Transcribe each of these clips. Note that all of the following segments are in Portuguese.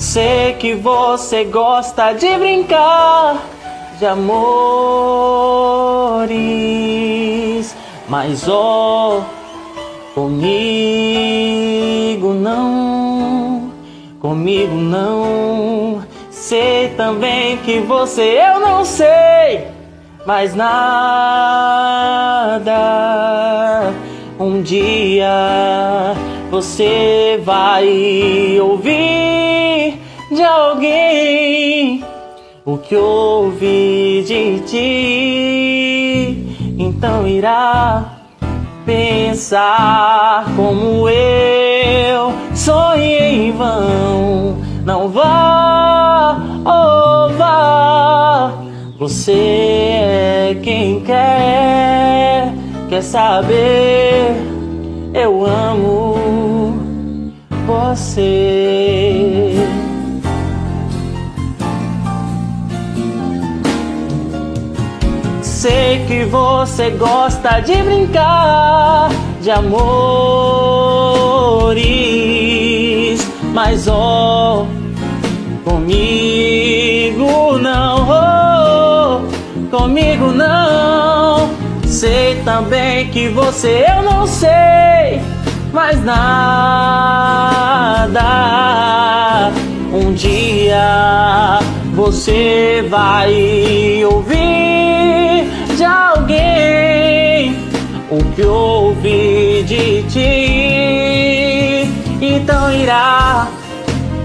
Sei que você gosta de brincar de amores, mas ó, oh, comigo não, comigo não. Sei também que você eu não sei mais nada. Um dia você vai ouvir de alguém o que ouvi de ti, então irá pensar como eu sonhei em vão. Não vá, oh vá, você é quem quer, quer saber. Eu amo você. Sei que você gosta de brincar de amores, mas ó, oh, comigo não, oh, comigo não. Sei também que você eu não sei mais nada. Um dia você vai ouvir que ouvi de ti. Então irá,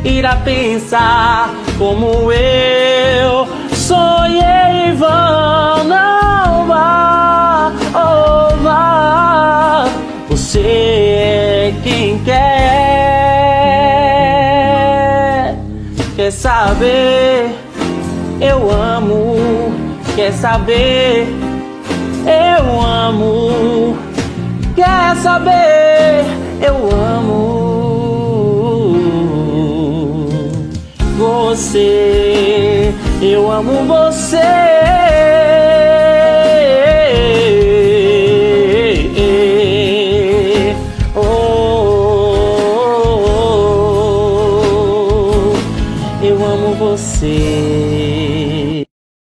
irá pensar como eu sonhei vão. Não vá, oh vá, você é quem quer, quer saber eu amo. Quer saber? eu amo. Quer saber? Eu amo você. Eu amo você. Oh, eu amo você.